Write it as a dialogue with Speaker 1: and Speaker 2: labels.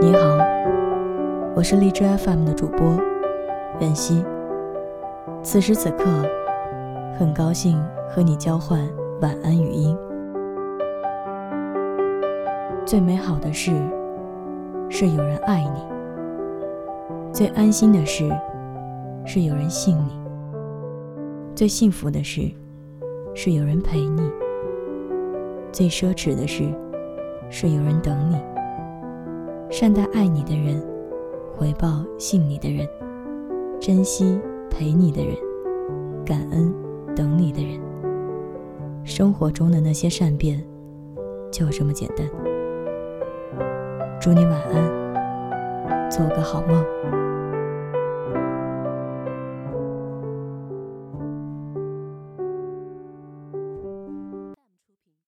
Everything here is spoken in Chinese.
Speaker 1: 你好我是荔枝 FM 的主播袁熙。此时此刻，很高兴和你交换晚安语音。最美好的事是有人爱你，最安心的事是有人信你，最幸福的事是有人陪你，最奢侈的事是有人等你。善待爱你的人，回报信你的人，珍惜陪你的人，感恩等你的人。生活中的那些善变，就这么简单。祝你晚安，做个好梦。